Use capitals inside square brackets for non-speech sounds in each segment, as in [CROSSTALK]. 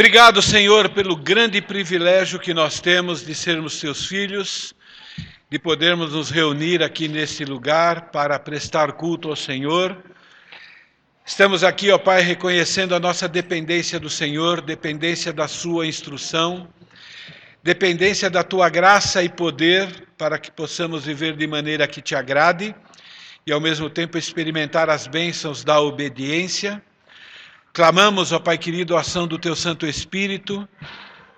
Obrigado, Senhor, pelo grande privilégio que nós temos de sermos seus filhos, de podermos nos reunir aqui nesse lugar para prestar culto ao Senhor. Estamos aqui, ó Pai, reconhecendo a nossa dependência do Senhor, dependência da Sua instrução, dependência da Tua graça e poder para que possamos viver de maneira que te agrade e, ao mesmo tempo, experimentar as bênçãos da obediência. Clamamos, ó Pai querido, a ação do Teu Santo Espírito,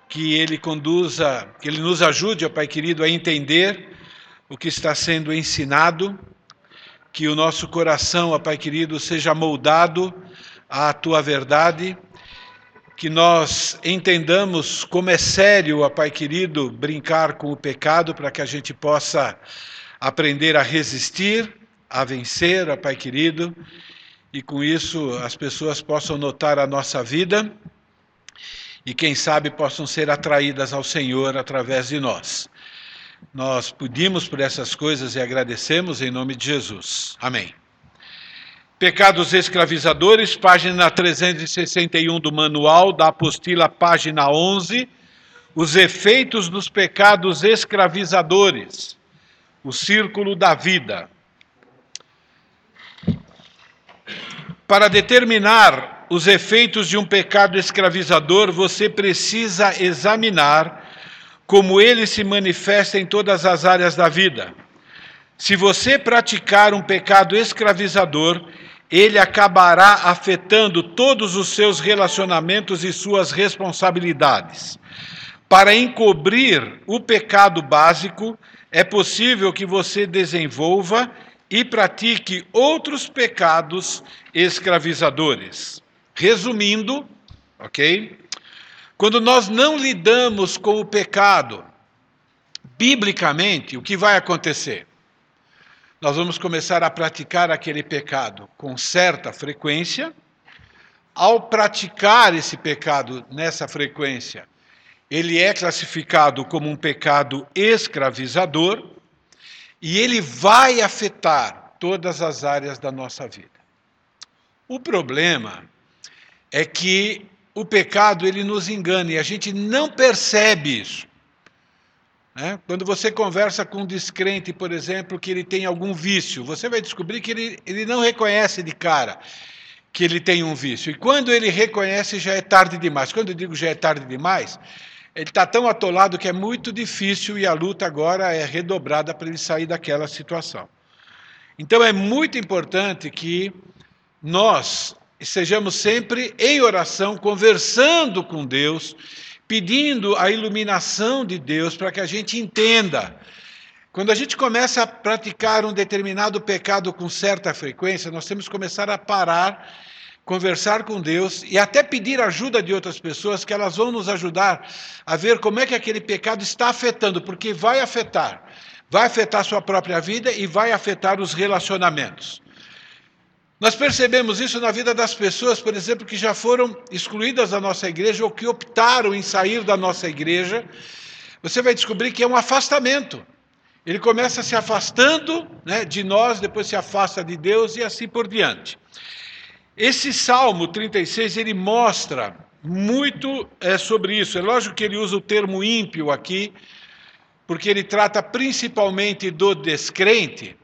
que Ele conduza, que Ele nos ajude, ó Pai querido, a entender o que está sendo ensinado, que o nosso coração, ó Pai querido, seja moldado à Tua verdade, que nós entendamos como é sério, ó Pai querido, brincar com o pecado, para que a gente possa aprender a resistir, a vencer, ó Pai querido, e com isso as pessoas possam notar a nossa vida e, quem sabe, possam ser atraídas ao Senhor através de nós. Nós pedimos por essas coisas e agradecemos em nome de Jesus. Amém. Pecados escravizadores, página 361 do manual da apostila, página 11. Os efeitos dos pecados escravizadores. O círculo da vida. Para determinar os efeitos de um pecado escravizador, você precisa examinar como ele se manifesta em todas as áreas da vida. Se você praticar um pecado escravizador, ele acabará afetando todos os seus relacionamentos e suas responsabilidades. Para encobrir o pecado básico, é possível que você desenvolva e pratique outros pecados escravizadores. Resumindo, ok? Quando nós não lidamos com o pecado, biblicamente, o que vai acontecer? Nós vamos começar a praticar aquele pecado com certa frequência. Ao praticar esse pecado nessa frequência, ele é classificado como um pecado escravizador e ele vai afetar todas as áreas da nossa vida. O problema é que o pecado ele nos engana e a gente não percebe isso. Né? Quando você conversa com um descrente, por exemplo, que ele tem algum vício, você vai descobrir que ele, ele não reconhece de cara que ele tem um vício. E quando ele reconhece, já é tarde demais. Quando eu digo já é tarde demais, ele está tão atolado que é muito difícil e a luta agora é redobrada para ele sair daquela situação. Então é muito importante que nós estejamos sempre em oração, conversando com Deus, pedindo a iluminação de Deus para que a gente entenda. Quando a gente começa a praticar um determinado pecado com certa frequência, nós temos que começar a parar conversar com Deus e até pedir ajuda de outras pessoas que elas vão nos ajudar a ver como é que aquele pecado está afetando, porque vai afetar. Vai afetar sua própria vida e vai afetar os relacionamentos. Nós percebemos isso na vida das pessoas, por exemplo, que já foram excluídas da nossa igreja ou que optaram em sair da nossa igreja. Você vai descobrir que é um afastamento. Ele começa se afastando né, de nós, depois se afasta de Deus e assim por diante. Esse Salmo 36, ele mostra muito é, sobre isso. É lógico que ele usa o termo ímpio aqui, porque ele trata principalmente do descrente,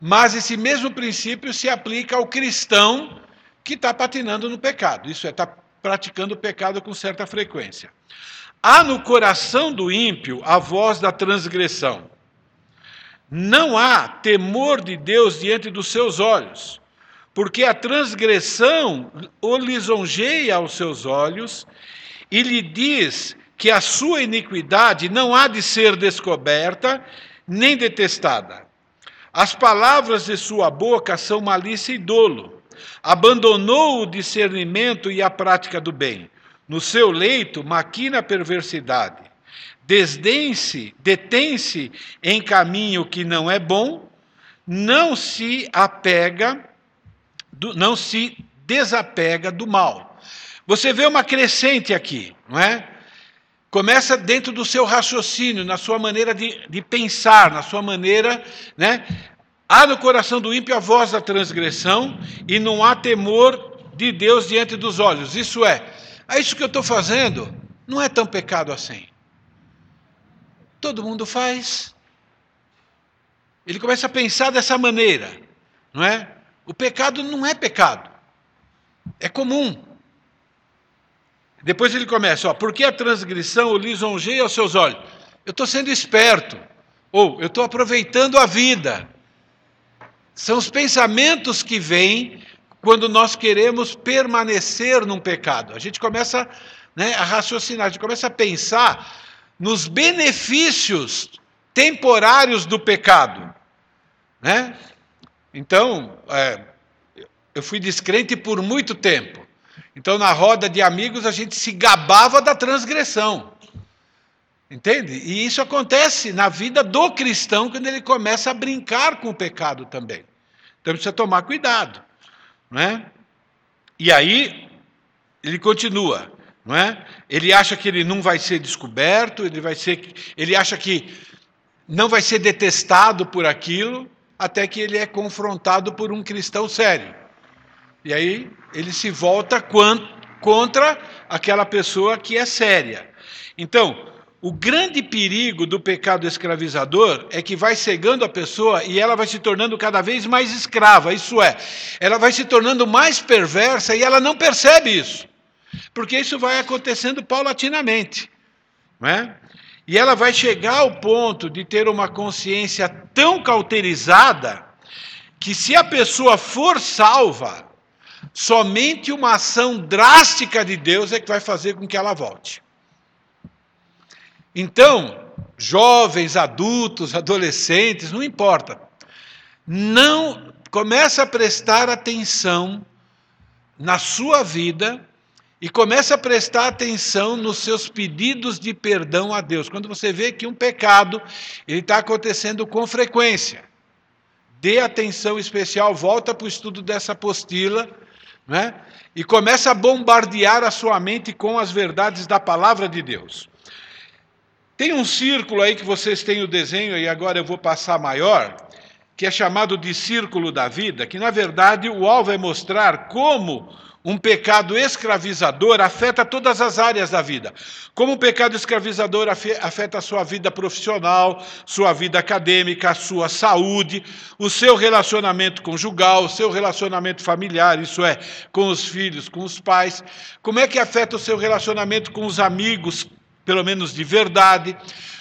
mas esse mesmo princípio se aplica ao cristão que está patinando no pecado, isso é, está praticando o pecado com certa frequência. Há no coração do ímpio a voz da transgressão. Não há temor de Deus diante dos seus olhos porque a transgressão o lisonjeia aos seus olhos e lhe diz que a sua iniquidade não há de ser descoberta nem detestada. As palavras de sua boca são malícia e dolo. Abandonou o discernimento e a prática do bem. No seu leito maquina a perversidade. Desdém-se, detém-se em caminho que não é bom, não se apega do, não se desapega do mal. Você vê uma crescente aqui, não é? Começa dentro do seu raciocínio, na sua maneira de, de pensar, na sua maneira, né? Há no coração do ímpio a voz da transgressão e não há temor de Deus diante dos olhos. Isso é, Ah, isso que eu estou fazendo não é tão pecado assim. Todo mundo faz. Ele começa a pensar dessa maneira, não é? O pecado não é pecado, é comum. Depois ele começa, ó, porque a transgressão o lisonjeia aos seus olhos? Eu estou sendo esperto, ou eu estou aproveitando a vida. São os pensamentos que vêm quando nós queremos permanecer num pecado. A gente começa né, a raciocinar, a gente começa a pensar nos benefícios temporários do pecado. Né? Então, é, eu fui descrente por muito tempo. Então, na roda de amigos, a gente se gabava da transgressão. Entende? E isso acontece na vida do cristão quando ele começa a brincar com o pecado também. Então precisa tomar cuidado. Não é? E aí, ele continua. Não é? Ele acha que ele não vai ser descoberto, ele, vai ser, ele acha que não vai ser detestado por aquilo, até que ele é confrontado por um cristão sério. E aí ele se volta contra aquela pessoa que é séria. Então, o grande perigo do pecado escravizador é que vai cegando a pessoa e ela vai se tornando cada vez mais escrava, isso é, ela vai se tornando mais perversa e ela não percebe isso, porque isso vai acontecendo paulatinamente. Não é? E ela vai chegar ao ponto de ter uma consciência tão cauterizada que, se a pessoa for salva, Somente uma ação drástica de Deus é que vai fazer com que ela volte. Então, jovens, adultos, adolescentes, não importa. Não começa a prestar atenção na sua vida e começa a prestar atenção nos seus pedidos de perdão a Deus. Quando você vê que um pecado está acontecendo com frequência, dê atenção especial, volta para o estudo dessa apostila né? e começa a bombardear a sua mente com as verdades da palavra de Deus. Tem um círculo aí que vocês têm o desenho, e agora eu vou passar maior, que é chamado de círculo da vida, que na verdade o alvo é mostrar como um pecado escravizador afeta todas as áreas da vida. Como o pecado escravizador afeta a sua vida profissional, sua vida acadêmica, a sua saúde, o seu relacionamento conjugal, o seu relacionamento familiar, isso é, com os filhos, com os pais. Como é que afeta o seu relacionamento com os amigos, pelo menos de verdade?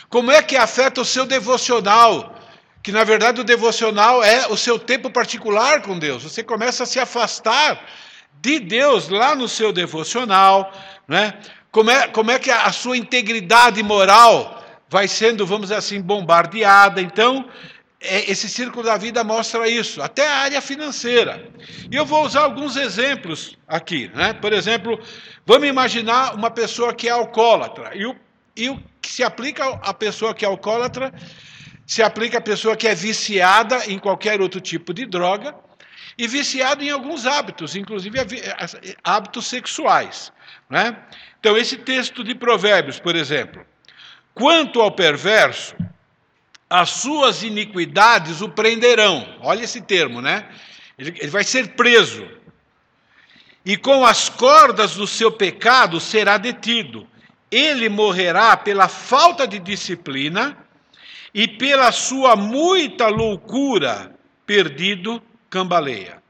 Como é que afeta o seu devocional? Que na verdade o devocional é o seu tempo particular com Deus. Você começa a se afastar de Deus lá no seu devocional, né? como, é, como é que a, sua integridade moral vai sendo, vamos dizer assim, bombardeada. Então, é, esse círculo da vida mostra isso, até a área financeira. E eu vou usar alguns exemplos aqui. Né? Por exemplo, vamos imaginar uma pessoa que é alcoólatra. E o, e o que se aplica à pessoa que é alcoólatra se aplica à pessoa que é viciada em qualquer outro tipo de droga e viciado em alguns hábitos, inclusive hábitos sexuais. Né? Então, esse texto de Provérbios, por exemplo, quanto ao perverso, as suas iniquidades o prenderão. Olha esse termo, né? Ele, ele vai ser preso. E com as cordas do seu pecado será detido. Ele morrerá pela falta de disciplina e pela sua muita loucura, perdido cambaleia.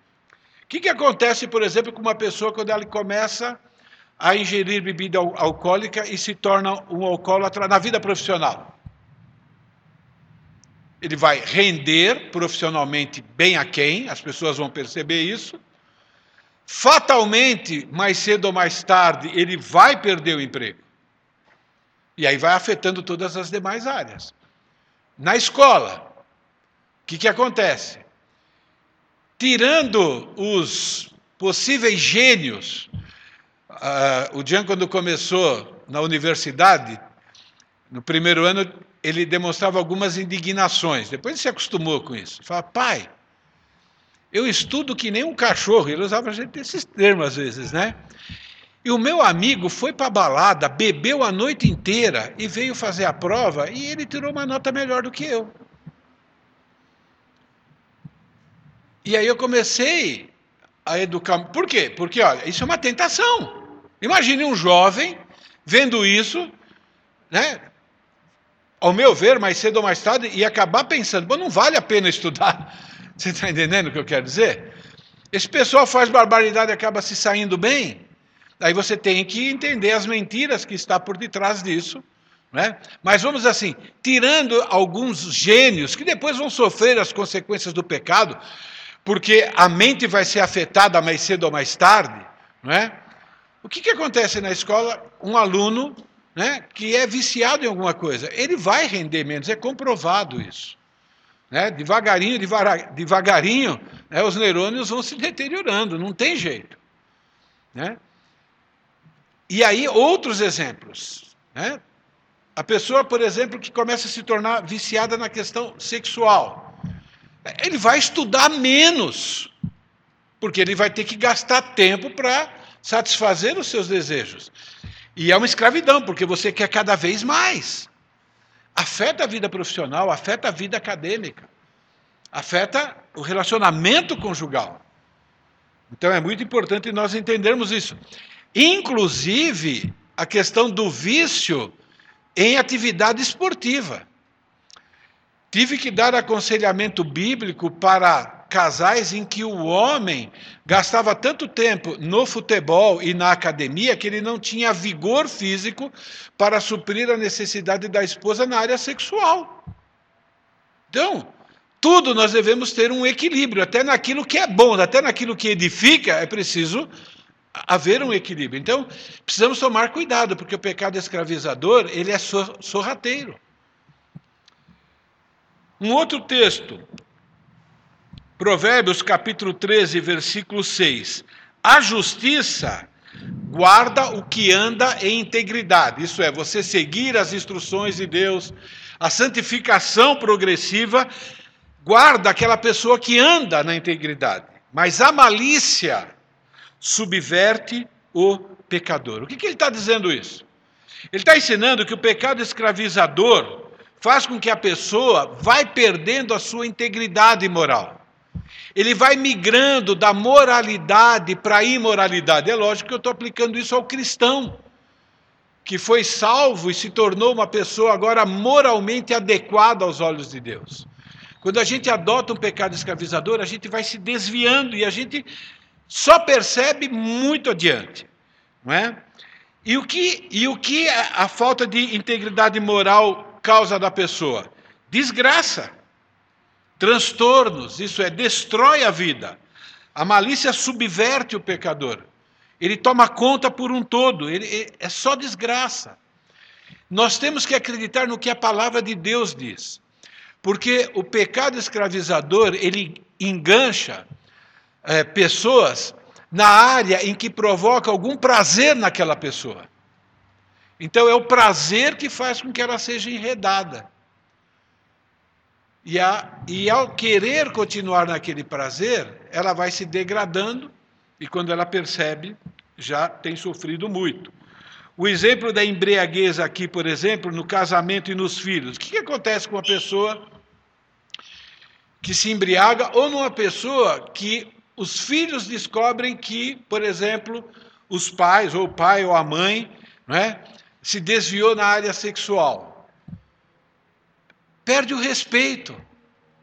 O que, que acontece, por exemplo, com uma pessoa quando ela começa a ingerir bebida alcoólica e se torna um alcoólatra na vida profissional? Ele vai render profissionalmente bem a quem, as pessoas vão perceber isso. Fatalmente, mais cedo ou mais tarde, ele vai perder o emprego. E aí vai afetando todas as demais áreas. Na escola, o que, que acontece? Tirando os possíveis gênios, uh, o Jean, quando começou na universidade, no primeiro ano, ele demonstrava algumas indignações. Depois ele se acostumou com isso. Fala, pai, eu estudo que nem um cachorro. Ele usava esses termos às vezes, né? E o meu amigo foi para a balada, bebeu a noite inteira e veio fazer a prova e ele tirou uma nota melhor do que eu. E aí eu comecei a educar. Por quê? Porque, olha, isso é uma tentação. Imagine um jovem vendo isso, né? Ao meu ver, mais cedo ou mais tarde, e acabar pensando, bom, não vale a pena estudar. [LAUGHS] Você está entendendo o que eu quero dizer? Esse pessoal faz barbaridade e acaba se saindo bem. Aí você tem que entender as mentiras que está por detrás disso. Né? Mas vamos assim, tirando alguns gênios que depois vão sofrer as consequências do pecado, porque a mente vai ser afetada mais cedo ou mais tarde, não é? O que, que acontece na escola? Um aluno né, que é viciado em alguma coisa, ele vai render menos, é comprovado isso. Né? Devagarinho, devagarinho, né, os neurônios vão se deteriorando, não tem jeito. Né? E aí, outros exemplos. Né? A pessoa, por exemplo, que começa a se tornar viciada na questão sexual, ele vai estudar menos, porque ele vai ter que gastar tempo para satisfazer os seus desejos. E é uma escravidão, porque você quer cada vez mais. Afeta a vida profissional, afeta a vida acadêmica, afeta o relacionamento conjugal. Então é muito importante nós entendermos isso. Inclusive, a questão do vício em atividade esportiva. Tive que dar aconselhamento bíblico para casais em que o homem gastava tanto tempo no futebol e na academia que ele não tinha vigor físico para suprir a necessidade da esposa na área sexual. Então, tudo nós devemos ter um equilíbrio, até naquilo que é bom, até naquilo que edifica, é preciso haver um equilíbrio. Então, precisamos tomar cuidado, porque o pecado escravizador, ele é sorrateiro. Um outro texto, Provérbios capítulo 13, versículo 6. A justiça guarda o que anda em integridade, isso é, você seguir as instruções de Deus, a santificação progressiva guarda aquela pessoa que anda na integridade. Mas a malícia subverte o pecador. O que, que ele está dizendo isso? Ele está ensinando que o pecado escravizador faz com que a pessoa vai perdendo a sua integridade moral. Ele vai migrando da moralidade para a imoralidade. É lógico que eu estou aplicando isso ao cristão, que foi salvo e se tornou uma pessoa agora moralmente adequada aos olhos de Deus. Quando a gente adota um pecado escravizador, a gente vai se desviando e a gente só percebe muito adiante. Não é? E o que, e o que a falta de integridade moral causa da pessoa? Desgraça, transtornos, isso é, destrói a vida. A malícia subverte o pecador. Ele toma conta por um todo, ele, é só desgraça. Nós temos que acreditar no que a palavra de Deus diz. Porque o pecado escravizador, ele engancha é, pessoas na área em que provoca algum prazer naquela pessoa. Então é o prazer que faz com que ela seja enredada. E, a, e ao querer continuar naquele prazer, ela vai se degradando e quando ela percebe, já tem sofrido muito. O exemplo da embriaguez aqui, por exemplo, no casamento e nos filhos. O que, que acontece com uma pessoa que se embriaga ou numa pessoa que os filhos descobrem que, por exemplo, os pais, ou o pai ou a mãe, não é, se desviou na área sexual. Perde o respeito.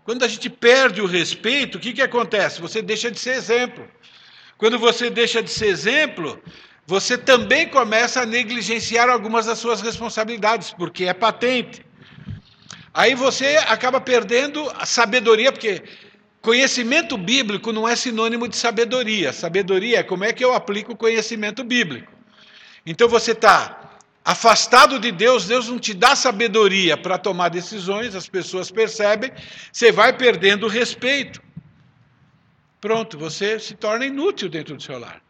Quando a gente perde o respeito, o que, que acontece? Você deixa de ser exemplo. Quando você deixa de ser exemplo, você também começa a negligenciar algumas das suas responsabilidades, porque é patente. Aí você acaba perdendo a sabedoria, porque conhecimento bíblico não é sinônimo de sabedoria. Sabedoria é como é que eu aplico o conhecimento bíblico. Então você está afastado de Deus, Deus não te dá sabedoria para tomar decisões, as pessoas percebem, você vai perdendo respeito. Pronto, você se torna inútil dentro do seu lar.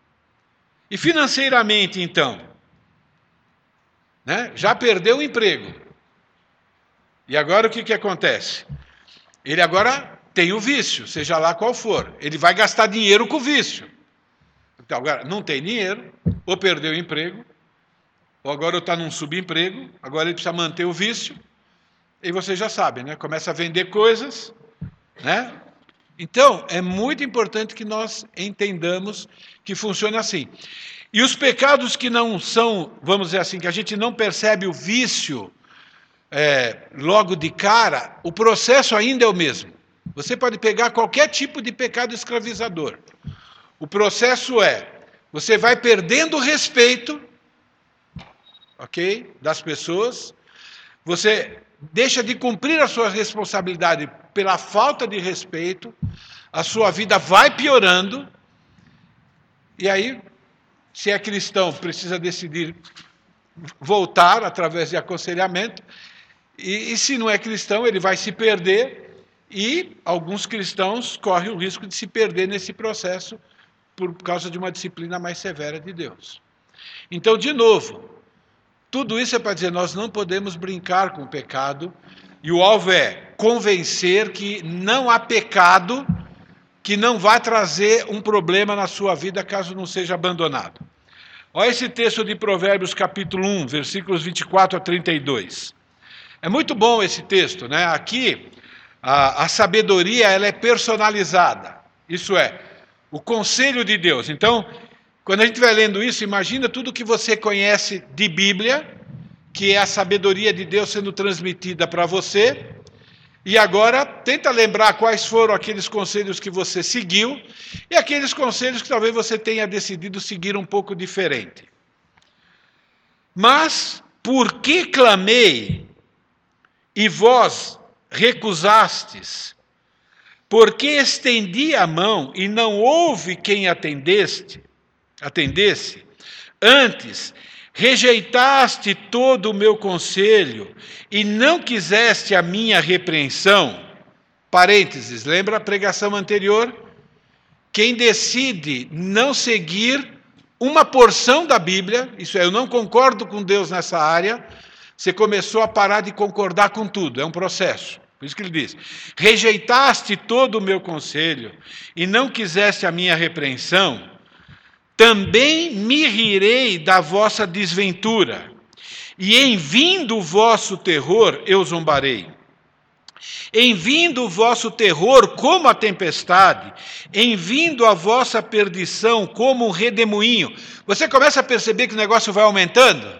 E financeiramente, então? Né? Já perdeu o emprego. E agora o que, que acontece? Ele agora tem o vício, seja lá qual for. Ele vai gastar dinheiro com o vício. Então, agora, não tem dinheiro, ou perdeu o emprego, ou agora está num subemprego, agora ele precisa manter o vício, e você já sabe, né? Começa a vender coisas, né? Então, é muito importante que nós entendamos que funciona assim. E os pecados que não são, vamos dizer assim, que a gente não percebe o vício é, logo de cara, o processo ainda é o mesmo. Você pode pegar qualquer tipo de pecado escravizador. O processo é: você vai perdendo respeito, ok, das pessoas, você deixa de cumprir a sua responsabilidade pela falta de respeito, a sua vida vai piorando, e aí, se é cristão, precisa decidir voltar através de aconselhamento, e, e se não é cristão, ele vai se perder, e alguns cristãos correm o risco de se perder nesse processo por causa de uma disciplina mais severa de Deus. Então, de novo, tudo isso é para dizer, nós não podemos brincar com o pecado, e o alvo é convencer que não há pecado que não vai trazer um problema na sua vida caso não seja abandonado. Olha esse texto de Provérbios, capítulo 1, versículos 24 a 32. É muito bom esse texto, né? Aqui a, a sabedoria ela é personalizada. Isso é, o conselho de Deus. Então, quando a gente vai lendo isso, imagina tudo que você conhece de Bíblia, que é a sabedoria de Deus sendo transmitida para você, e agora tenta lembrar quais foram aqueles conselhos que você seguiu e aqueles conselhos que talvez você tenha decidido seguir um pouco diferente. Mas por que clamei e vós recusastes? Porque estendi a mão e não houve quem atendeste, atendesse? Antes rejeitaste todo o meu conselho e não quiseste a minha repreensão. Parênteses, lembra a pregação anterior? Quem decide não seguir uma porção da Bíblia, isso é, eu não concordo com Deus nessa área, você começou a parar de concordar com tudo, é um processo. Por isso que ele diz: rejeitaste todo o meu conselho e não quiseste a minha repreensão também me rirei da vossa desventura, e em vindo o vosso terror eu zombarei. Em vindo o vosso terror como a tempestade, em vindo a vossa perdição como um redemoinho. Você começa a perceber que o negócio vai aumentando?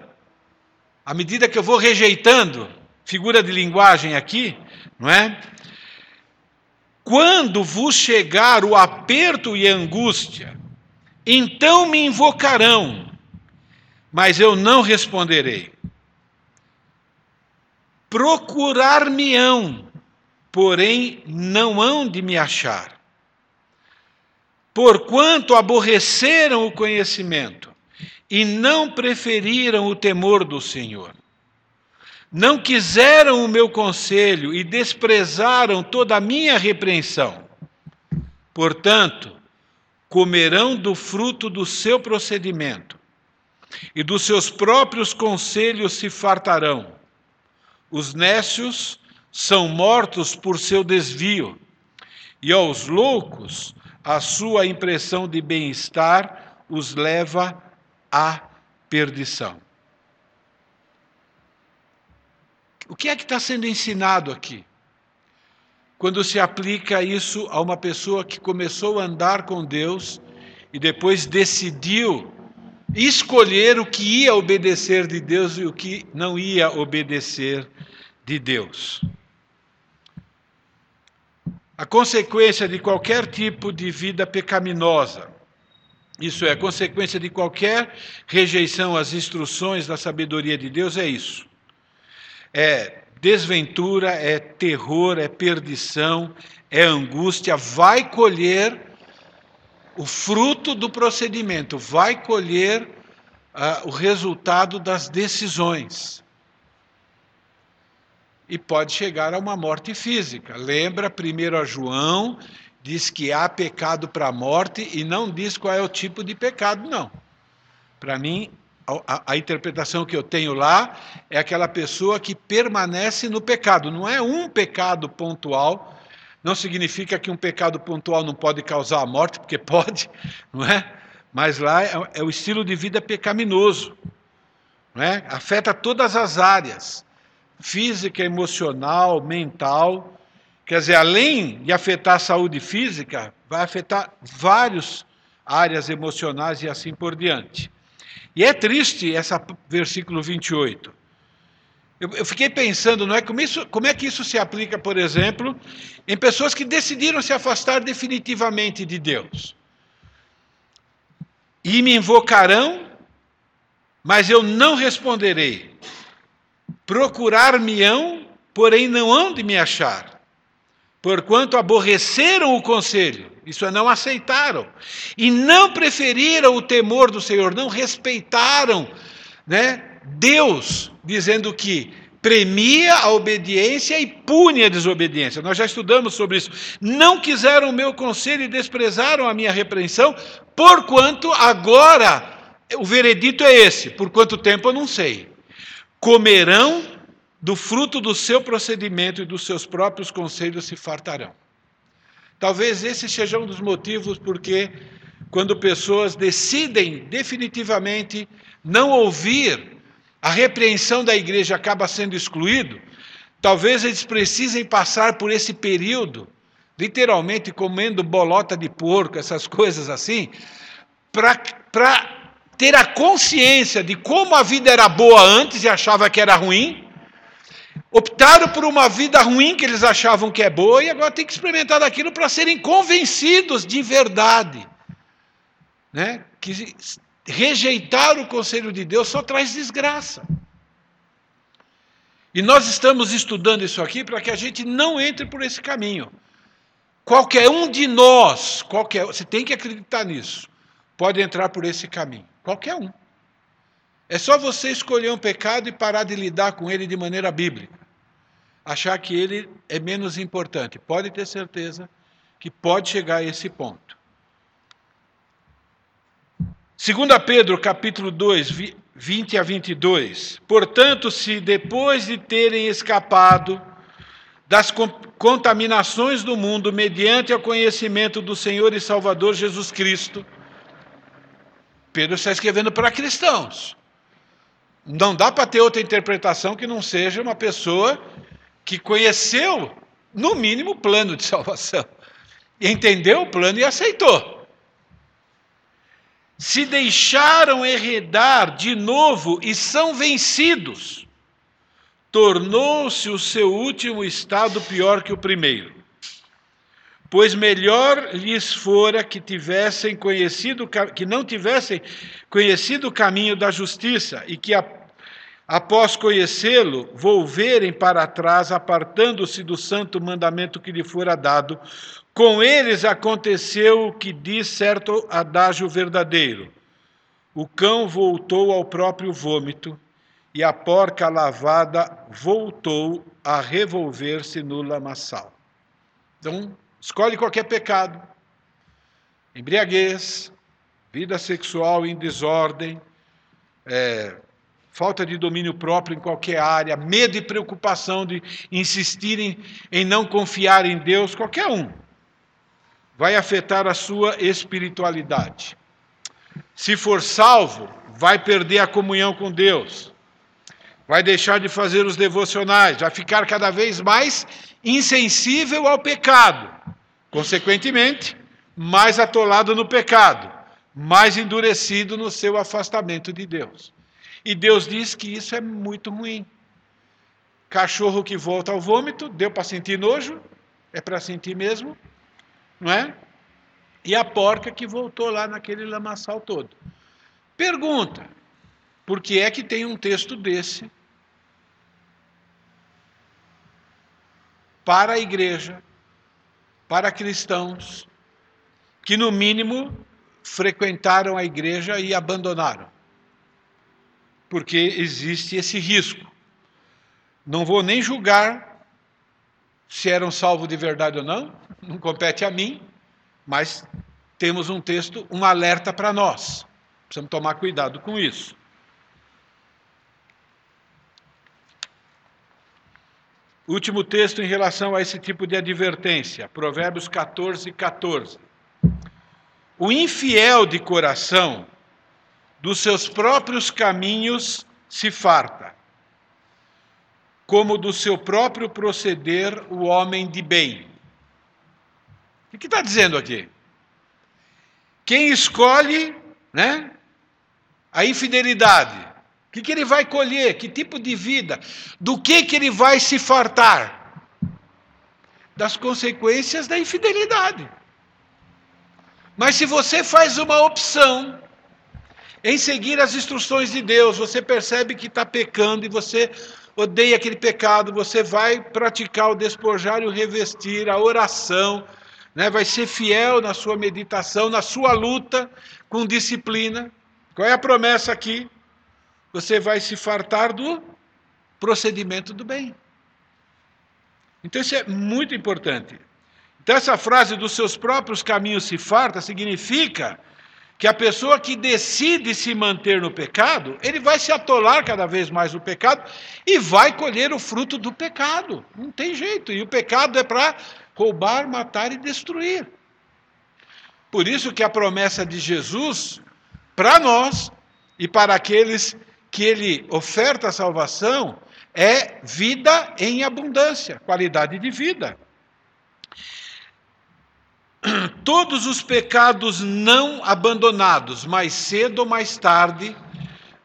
À medida que eu vou rejeitando, figura de linguagem aqui, não é? Quando vos chegar o aperto e a angústia, então me invocarão, mas eu não responderei. Procurar-me-ão, porém não hão de me achar. Porquanto aborreceram o conhecimento e não preferiram o temor do Senhor. Não quiseram o meu conselho e desprezaram toda a minha repreensão. Portanto, comerão do fruto do seu procedimento, e dos seus próprios conselhos se fartarão. Os nécios são mortos por seu desvio, e aos loucos a sua impressão de bem-estar os leva à perdição. O que é que está sendo ensinado aqui? Quando se aplica isso a uma pessoa que começou a andar com Deus e depois decidiu escolher o que ia obedecer de Deus e o que não ia obedecer de Deus. A consequência de qualquer tipo de vida pecaminosa, isso é, a consequência de qualquer rejeição às instruções da sabedoria de Deus, é isso. É desventura, é terror, é perdição, é angústia, vai colher o fruto do procedimento, vai colher uh, o resultado das decisões. E pode chegar a uma morte física. Lembra, primeiro a João, diz que há pecado para a morte e não diz qual é o tipo de pecado, não. Para mim, a, a, interpretação que eu tenho lá é aquela pessoa que permanece no pecado. Não é um pecado pontual. Não significa que um pecado pontual não pode causar a morte, porque [LAUGHS] pode, não é? Mas lá é, é o estilo de vida pecaminoso. Não é? Afeta todas as áreas: física, emocional, mental. Quer dizer, além de afetar a saúde física, vai afetar várias áreas emocionais e assim por diante. E é triste esse versículo 28. Eu, eu fiquei pensando, não é como, isso, como é que isso se aplica, por exemplo, em pessoas que decidiram se afastar definitivamente de Deus. E me invocarão, mas eu não responderei. Procurar-me-ão, porém não hão de me achar. Porquanto aborreceram o conselho, isso é, não aceitaram, e não preferiram o temor do Senhor, não respeitaram né, Deus, dizendo que premia a obediência e pune a desobediência. Nós já estudamos sobre isso. Não quiseram o meu conselho e desprezaram a minha repreensão, porquanto agora o veredito é esse: por quanto tempo eu não sei. Comerão do fruto do seu procedimento e dos seus próprios conselhos se fartarão. Talvez esse seja um dos motivos porque, quando pessoas decidem definitivamente não ouvir a repreensão da igreja acaba sendo excluído, talvez eles precisem passar por esse período, literalmente comendo bolota de porco, essas coisas assim, para ter a consciência de como a vida era boa antes e achava que era ruim, optaram por uma vida ruim que eles achavam que é boa e agora tem que experimentar daquilo para serem convencidos de verdade. Né? Que rejeitar o conselho de Deus só traz desgraça. E nós estamos estudando isso aqui para que a gente não entre por esse caminho. Qualquer um de nós, qualquer, você tem que acreditar nisso, pode entrar por esse caminho. Qualquer um. É só você escolher um pecado e parar de lidar com ele de maneira bíblica. Achar que ele é menos importante. Pode ter certeza que pode chegar a esse ponto. 2 Pedro capítulo 2, 20 a 22. Portanto, se depois de terem escapado das contaminações do mundo mediante o conhecimento do Senhor e Salvador Jesus Cristo, Pedro está escrevendo para cristãos. Não dá para ter outra interpretação que não seja uma pessoa que conheceu, no mínimo, o plano de [LAUGHS] salvação. Entendeu o plano e aceitou se deixaram enredar de novo e são vencidos, tornou-se o seu último estado pior que o primeiro. Pois melhor lhes fora que tivessem conhecido que não tivessem conhecido o caminho da justiça e que após conhecê-lo volverem para trás, apartando-se do santo mandamento que lhe fora dado, com eles aconteceu o que diz certo adágio verdadeiro: o cão voltou ao próprio vômito, e a porca lavada voltou a revolver-se no lamaçal. Então, escolhe qualquer pecado: embriaguez, vida sexual em desordem, é, falta de domínio próprio em qualquer área, medo e preocupação de insistirem em não confiar em Deus, qualquer um vai afetar a sua espiritualidade. Se for salvo, vai perder a comunhão com Deus, vai deixar de fazer os devocionais, vai ficar cada vez mais insensível ao pecado, consequentemente, mais atolado no pecado, mais endurecido no seu afastamento de Deus. E Deus diz que isso é muito ruim. Cachorro que volta ao vômito, deu para sentir nojo? É para sentir mesmo? não é? E a porca que voltou lá naquele lamaçal todo. Pergunta: por que é que tem um texto desse para a igreja, para cristãos que, no mínimo, frequentaram a igreja e abandonaram? Porque existe esse risco. Não vou nem julgar se eram salvos de verdade ou não, não compete a mim, mas temos um texto, um alerta para nós. Precisamos tomar cuidado com isso. Último texto em relação a esse tipo de advertência, Provérbios 14, 14. O infiel de coração, dos seus próprios caminhos se farta como do seu próprio proceder o homem de bem. O que está dizendo aqui? Quem escolhe, né? a infidelidade, o que, que ele vai colher? Que tipo de vida? Do que, que ele vai se fartar? Das consequências da infidelidade. Mas se você faz uma opção em seguir as instruções de Deus, você percebe que está pecando e você odeia aquele pecado, você vai praticar o despojar e o revestir, a oração, né? vai ser fiel na sua meditação, na sua luta com disciplina. Qual é a promessa aqui? Você vai se fartar do procedimento do bem. Então isso é muito importante. Então essa frase dos seus próprios caminhos se farta significa que a pessoa que decide se manter no pecado, ele vai se atolar cada vez mais no pecado e vai colher o fruto do pecado. Não tem jeito. E o pecado é para roubar, matar e destruir. Por isso que a promessa de Jesus para nós e para aqueles que ele oferta a salvação é vida em abundância, qualidade de vida. [CLEARS THROAT] Todos os pecados não abandonados, mais cedo ou mais tarde,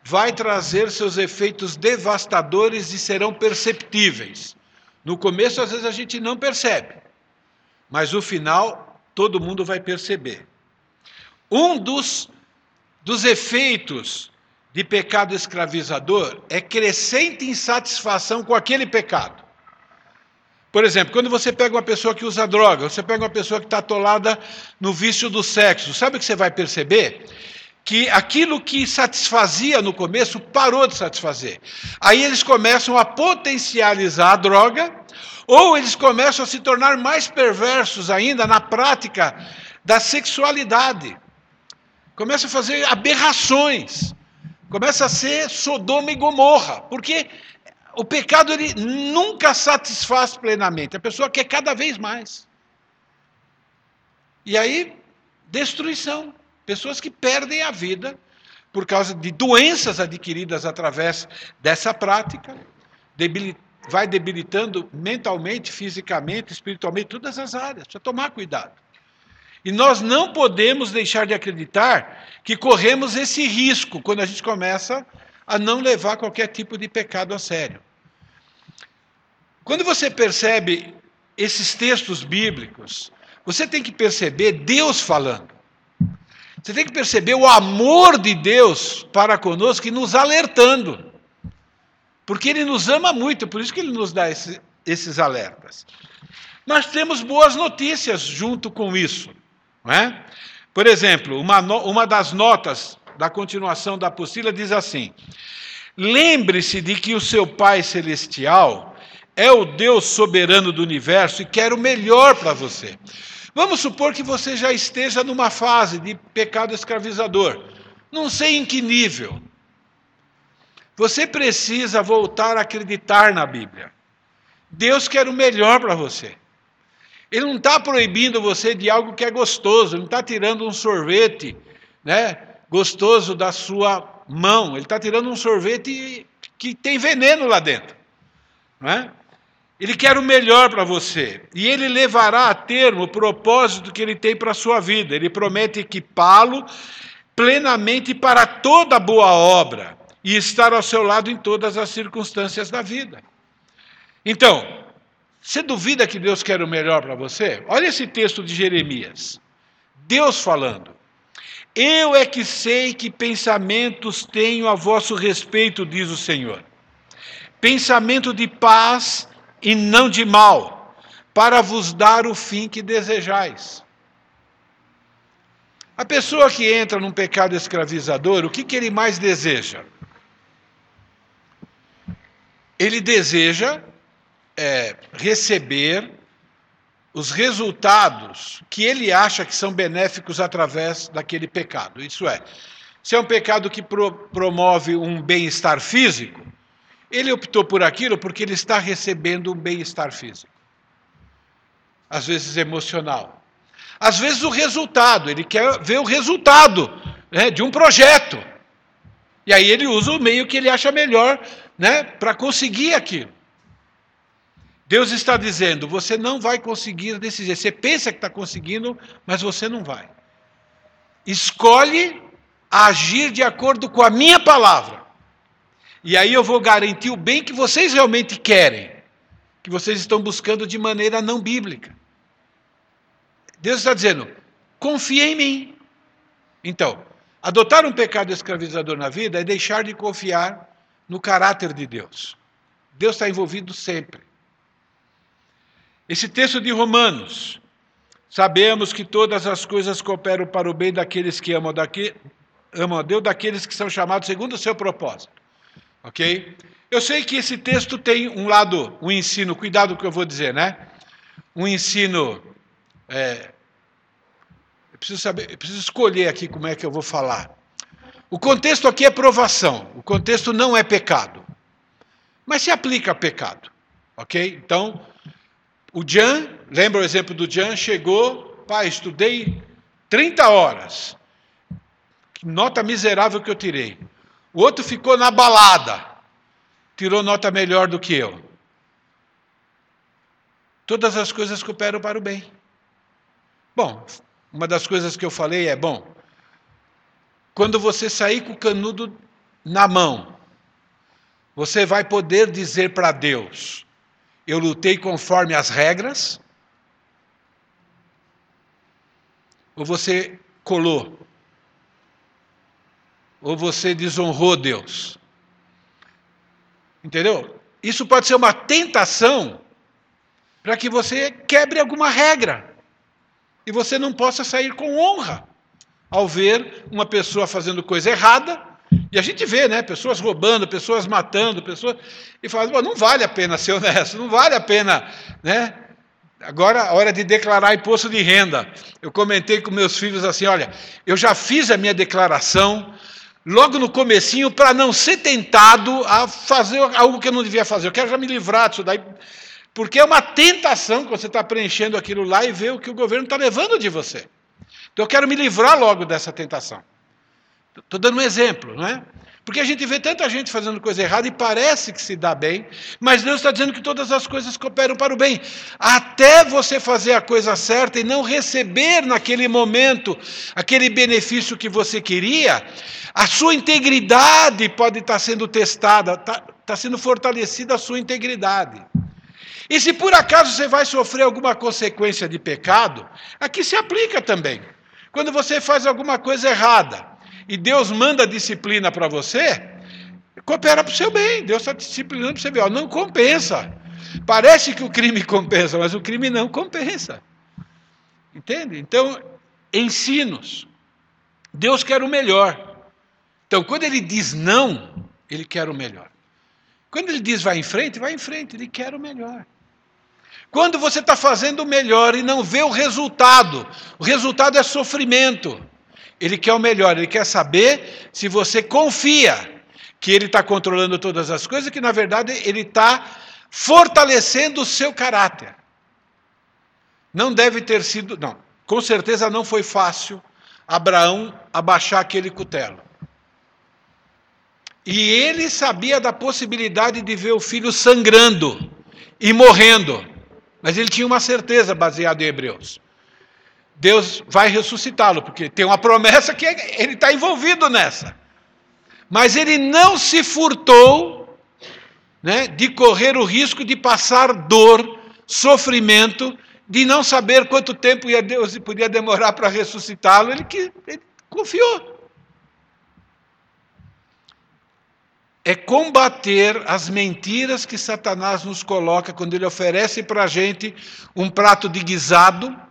vai trazer seus efeitos devastadores e serão perceptíveis. No começo, às vezes, a gente não percebe, mas no final, todo mundo vai perceber. Um dos dos efeitos de pecado escravizador é crescente insatisfação com aquele pecado. Por exemplo, quando você pega uma pessoa que usa droga, você pega uma pessoa que está atolada no vício do sexo, sabe o que você vai perceber? Que aquilo que satisfazia no começo parou de satisfazer. Aí eles começam a potencializar a droga, ou eles começam a se tornar mais perversos ainda na prática da sexualidade começa a fazer aberrações, começa a ser Sodoma e Gomorra, porque o pecado ele nunca satisfaz plenamente, a pessoa quer cada vez mais. E aí, destruição, pessoas que perdem a vida por causa de doenças adquiridas através dessa prática, vai debilitando mentalmente, fisicamente, espiritualmente, todas as áreas. Precisa tomar cuidado. E nós não podemos deixar de acreditar que corremos esse risco quando a gente começa a não levar qualquer tipo de pecado a sério. Quando você percebe esses textos bíblicos, você tem que perceber Deus falando. Você tem que perceber o amor de Deus para conosco e nos alertando. Porque Ele nos ama muito, por isso que Ele nos dá esse, esses alertas. Nós temos boas notícias junto com isso. Não é? Por exemplo, uma, uma das notas da continuação da apostila diz assim: Lembre-se de que o seu Pai Celestial é o Deus soberano do universo e quer o melhor para você. Vamos supor que você já esteja numa fase de pecado escravizador. Não sei em que nível. Você precisa voltar a acreditar na Bíblia. Deus quer o melhor para você. Ele não está proibindo você de algo que é gostoso, ele não está tirando um sorvete né, gostoso da sua mão, ele está tirando um sorvete que tem veneno lá dentro. Né? Ele quer o melhor para você e ele levará a termo o propósito que ele tem para a sua vida. Ele promete equipá-lo plenamente para toda boa obra e estar ao seu lado em todas as circunstâncias da vida. Então, você duvida que Deus quer o melhor para você? Olha esse texto de Jeremias. Deus falando. Eu é que sei que pensamentos tenho a vosso respeito, diz o Senhor. Pensamento de paz e não de mal, para vos dar o fim que desejais. A pessoa que entra num pecado escravizador, o que, que ele mais deseja? Ele deseja é, receber os resultados que ele acha que são benéficos através daquele pecado. Isso é, se é um pecado que pro, promove um bem-estar físico, ele optou por aquilo porque ele está recebendo um bem-estar físico. Às vezes emocional. Às vezes o resultado, ele quer ver o resultado né, de um projeto. E aí ele usa o meio que ele acha melhor né, para conseguir aquilo. Deus está dizendo: você não vai conseguir desse jeito. Você pensa que está conseguindo, mas você não vai. Escolhe agir de acordo com a minha palavra. E aí eu vou garantir o bem que vocês realmente querem, que vocês estão buscando de maneira não bíblica. Deus está dizendo: confia em mim. Então, adotar um pecado escravizador na vida é deixar de confiar no caráter de Deus. Deus está envolvido sempre. Esse texto de Romanos, sabemos que todas as coisas cooperam para o bem daqueles que amam, daqui, amam a Deus, daqueles que são chamados segundo o seu propósito. Ok? Eu sei que esse texto tem um lado, um ensino, cuidado com o que eu vou dizer, né? Um ensino. É, eu preciso saber, eu preciso escolher aqui como é que eu vou falar. O contexto aqui é provação, o contexto não é pecado. Mas se aplica a pecado. Ok? Então, o Jan, lembra o exemplo do Jan? Chegou, pai, estudei 30 horas. Que nota miserável que eu tirei. O outro ficou na balada, tirou nota melhor do que eu. Todas as coisas cooperam para o bem. Bom, uma das coisas que eu falei é: bom, quando você sair com o canudo na mão, você vai poder dizer para Deus: eu lutei conforme as regras? Ou você colou? Ou você desonrou Deus. Entendeu? Isso pode ser uma tentação para que você quebre alguma regra e você não possa sair com honra ao ver uma pessoa fazendo coisa errada. E a gente vê, né? Pessoas roubando, pessoas matando, pessoas. E fala, não vale a pena ser honesto, não vale a pena, né? Agora, a hora de declarar imposto de renda. Eu comentei com meus filhos assim: olha, eu já fiz a minha declaração, logo no comecinho para não ser tentado a fazer algo que eu não devia fazer. Eu quero já me livrar disso daí, porque é uma tentação que você está preenchendo aquilo lá e vê o que o governo está levando de você. Então eu quero me livrar logo dessa tentação. Estou dando um exemplo, não é? Porque a gente vê tanta gente fazendo coisa errada e parece que se dá bem, mas Deus está dizendo que todas as coisas cooperam para o bem. Até você fazer a coisa certa e não receber naquele momento aquele benefício que você queria, a sua integridade pode estar sendo testada, está, está sendo fortalecida a sua integridade. E se por acaso você vai sofrer alguma consequência de pecado, aqui se aplica também. Quando você faz alguma coisa errada, e Deus manda disciplina para você, coopera para o seu bem. Deus está disciplinando para você ver. Ó, não compensa. Parece que o crime [LAUGHS] compensa, mas o crime não compensa. Entende? Então, ensinos. Deus quer o melhor. Então, quando ele diz não, ele quer o melhor. Quando ele diz vai em frente, vai em frente, ele quer o melhor. Quando você está fazendo o melhor e não vê o resultado, o resultado é sofrimento. Ele quer o melhor, ele quer saber se você confia que ele está controlando todas as coisas, que na verdade ele está fortalecendo o seu caráter. Não deve ter sido, não, com certeza não foi fácil Abraão abaixar aquele cutelo. E ele sabia da possibilidade de ver o filho sangrando e morrendo, mas ele tinha uma certeza baseada em Hebreus. Deus vai ressuscitá-lo, porque tem uma promessa que ele está envolvido nessa. Mas ele não se furtou né, de correr o risco de passar dor, sofrimento, de não saber quanto tempo ia Deus podia demorar para ressuscitá-lo. Ele, ele confiou. É combater as mentiras que Satanás nos coloca quando ele oferece para a gente um prato de guisado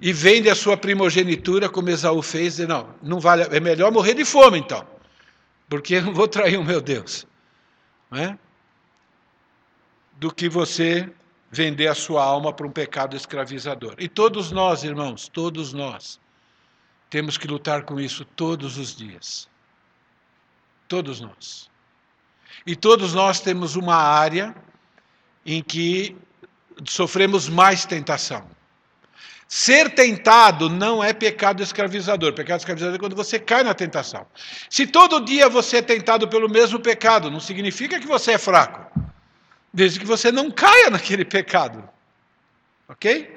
e vende a sua primogenitura, como Esaú fez, e não, não vale, é melhor morrer de fome então, porque eu não vou trair o meu Deus, não é? do que você vender a sua alma para um pecado escravizador. E todos nós, irmãos, todos nós, temos que lutar com isso todos os dias. Todos nós. E todos nós temos uma área em que sofremos mais tentação. Ser tentado não é pecado escravizador. Pecado escravizador é quando você cai na tentação. Se todo dia você é tentado pelo mesmo pecado, não significa que você é fraco. Desde que você não caia naquele pecado. Ok?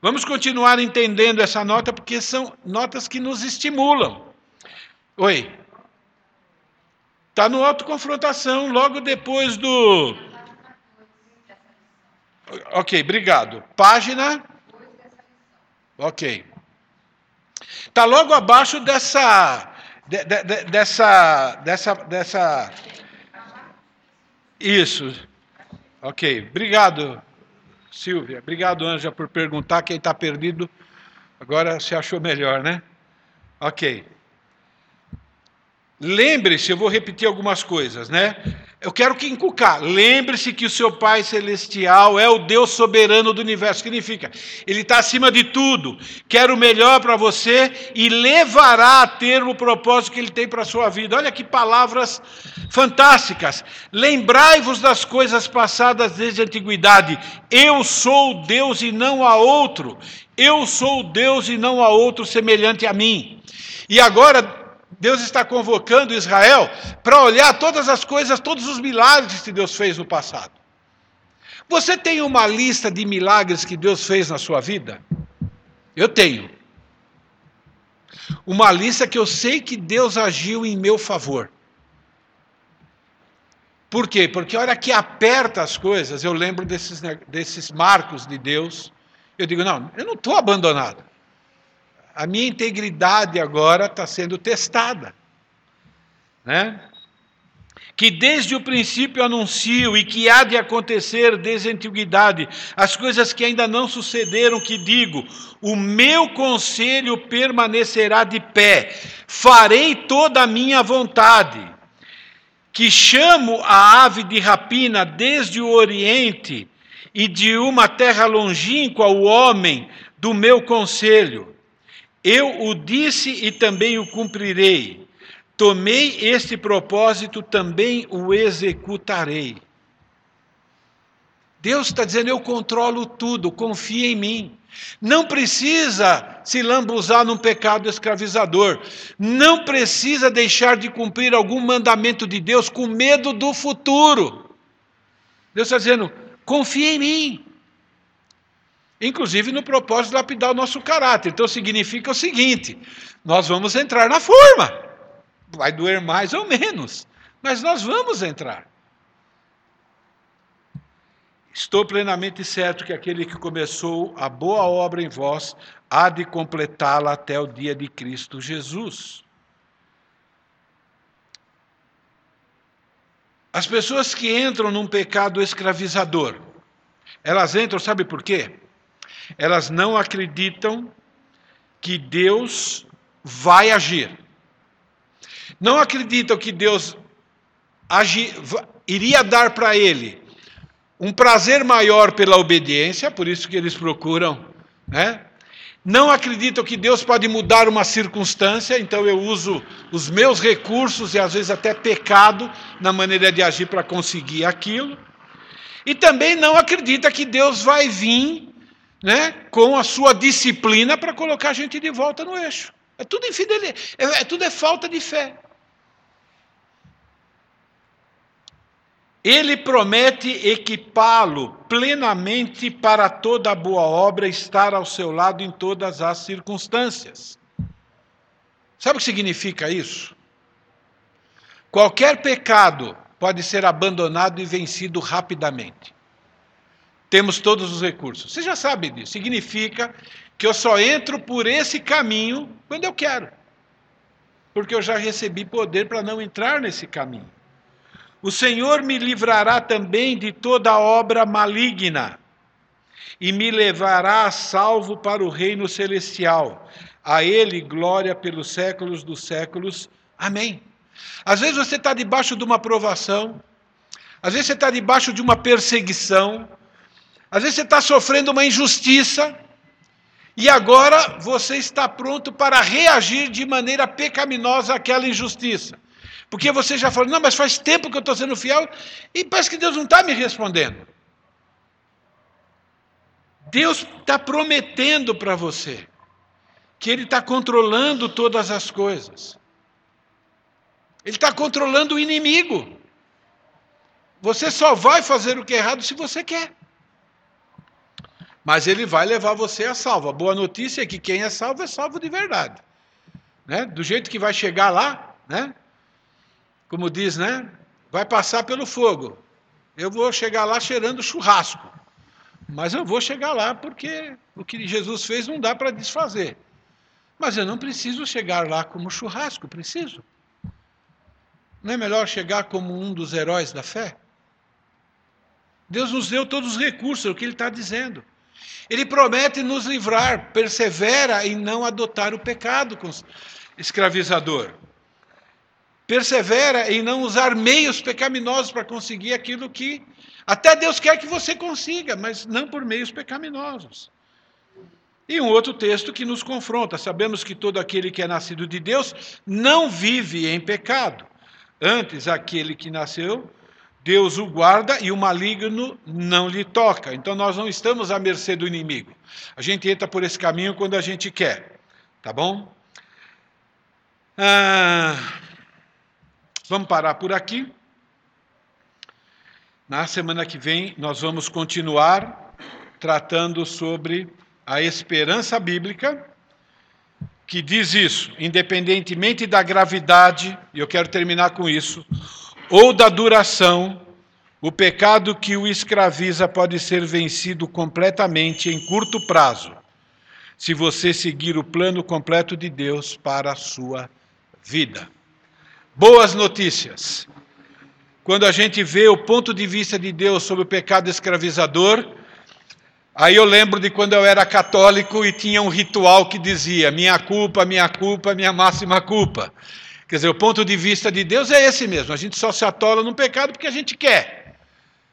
Vamos continuar entendendo essa nota, porque são notas que nos estimulam. Oi. Está no autoconfrontação, logo depois do. Ok, obrigado. Página. Ok. Está logo abaixo dessa. De, de, de, dessa. Dessa. Dessa. Isso. Ok, obrigado, Silvia. Obrigado, Anja, por perguntar. Quem está perdido agora se achou melhor, né? Ok. Lembre-se, eu vou repetir algumas coisas, né? Eu quero que encucar. Lembre-se que o seu Pai Celestial é o Deus soberano do universo. Significa, Ele está acima de tudo, quer o melhor para você e levará a ter o propósito que Ele tem para a sua vida. Olha que palavras fantásticas. Lembrai-vos das coisas passadas desde a antiguidade. Eu sou Deus e não há outro. Eu sou Deus e não há outro semelhante a mim. E agora Deus está convocando Israel para olhar todas as coisas, todos os milagres que Deus fez no passado. Você tem uma lista de milagres que Deus fez na sua vida? Eu tenho. Uma lista que eu sei que Deus agiu em meu favor. Por quê? Porque a hora que aperta as coisas, eu lembro desses, desses marcos de Deus. Eu digo, não, eu não estou abandonado a minha integridade agora está sendo testada. Né? Que desde o princípio anuncio e que há de acontecer desde a antiguidade, as coisas que ainda não sucederam, que digo, o meu conselho permanecerá de pé, farei toda a minha vontade, que chamo a ave de rapina desde o oriente e de uma terra longínqua o homem do meu conselho eu o disse e também o cumprirei. Tomei este propósito, também o executarei. Deus está dizendo: eu controlo tudo, confia em mim. Não precisa se lambuzar num pecado escravizador. Não precisa deixar de cumprir algum mandamento de Deus com medo do futuro. Deus está dizendo: confia em mim inclusive no propósito de lapidar o nosso caráter. Então significa o seguinte: nós vamos entrar na forma. Vai doer mais ou menos, mas nós vamos entrar. Estou plenamente certo que aquele que começou a boa obra em vós há de completá-la até o dia de Cristo Jesus. As pessoas que entram num pecado escravizador, elas entram, sabe por quê? Elas não acreditam que Deus vai agir. Não acreditam que Deus agir, iria dar para ele um prazer maior pela obediência, por isso que eles procuram, né? Não acreditam que Deus pode mudar uma circunstância, então eu uso os meus recursos e às vezes até pecado na maneira de agir para conseguir aquilo. E também não acredita que Deus vai vir né, com a sua disciplina para colocar a gente de volta no eixo. É tudo infidelidade, é, é tudo é falta de fé. Ele promete equipá-lo plenamente para toda boa obra, estar ao seu lado em todas as circunstâncias. Sabe o que significa isso? Qualquer pecado pode ser abandonado e vencido rapidamente temos todos os recursos. Você já sabe disso. Significa que eu só entro por esse caminho quando eu quero. Porque eu já recebi poder para não entrar nesse caminho. O Senhor me livrará também de toda obra maligna e me levará a salvo para o reino celestial. A Ele glória pelos séculos dos séculos. Amém. Às vezes você está debaixo de uma provação, às vezes você está debaixo de uma perseguição, às vezes você está sofrendo uma injustiça e agora você está pronto para reagir de maneira pecaminosa àquela injustiça. Porque você já falou, não, mas faz tempo que eu estou sendo fiel e parece que Deus não está me respondendo. Deus está prometendo para você que Ele está controlando todas as coisas. Ele está controlando o inimigo. Você só vai fazer o que é errado se você quer. Mas ele vai levar você a salvo. A boa notícia é que quem é salvo é salvo de verdade. Né? Do jeito que vai chegar lá, né? como diz, né? vai passar pelo fogo. Eu vou chegar lá cheirando churrasco. Mas eu vou chegar lá porque o que Jesus fez não dá para desfazer. Mas eu não preciso chegar lá como churrasco, preciso. Não é melhor chegar como um dos heróis da fé? Deus nos deu todos os recursos, é o que Ele está dizendo. Ele promete nos livrar, persevera em não adotar o pecado escravizador. Persevera em não usar meios pecaminosos para conseguir aquilo que até Deus quer que você consiga, mas não por meios pecaminosos. E um outro texto que nos confronta: sabemos que todo aquele que é nascido de Deus não vive em pecado. Antes, aquele que nasceu, Deus o guarda e o maligno não lhe toca. Então nós não estamos à mercê do inimigo. A gente entra por esse caminho quando a gente quer. Tá bom? Ah, vamos parar por aqui. Na semana que vem, nós vamos continuar tratando sobre a esperança bíblica, que diz isso, independentemente da gravidade, e eu quero terminar com isso, ou da duração, o pecado que o escraviza pode ser vencido completamente em curto prazo, se você seguir o plano completo de Deus para a sua vida. Boas notícias. Quando a gente vê o ponto de vista de Deus sobre o pecado escravizador, aí eu lembro de quando eu era católico e tinha um ritual que dizia: minha culpa, minha culpa, minha máxima culpa. Quer dizer, o ponto de vista de Deus é esse mesmo. A gente só se atola no pecado porque a gente quer.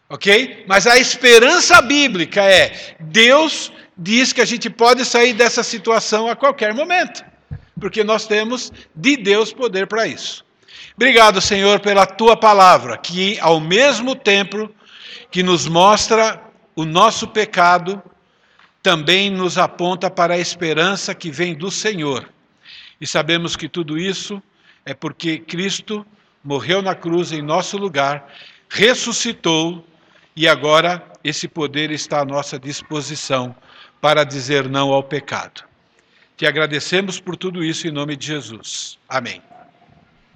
Ok? Mas a esperança bíblica é: Deus diz que a gente pode sair dessa situação a qualquer momento, porque nós temos de Deus poder para isso. Obrigado, Senhor, pela tua palavra, que ao mesmo tempo que nos mostra o nosso pecado, também nos aponta para a esperança que vem do Senhor. E sabemos que tudo isso é porque Cristo morreu na cruz em nosso lugar, ressuscitou e agora esse poder está à nossa disposição para dizer não ao pecado. Te agradecemos por tudo isso em nome de Jesus. Amém.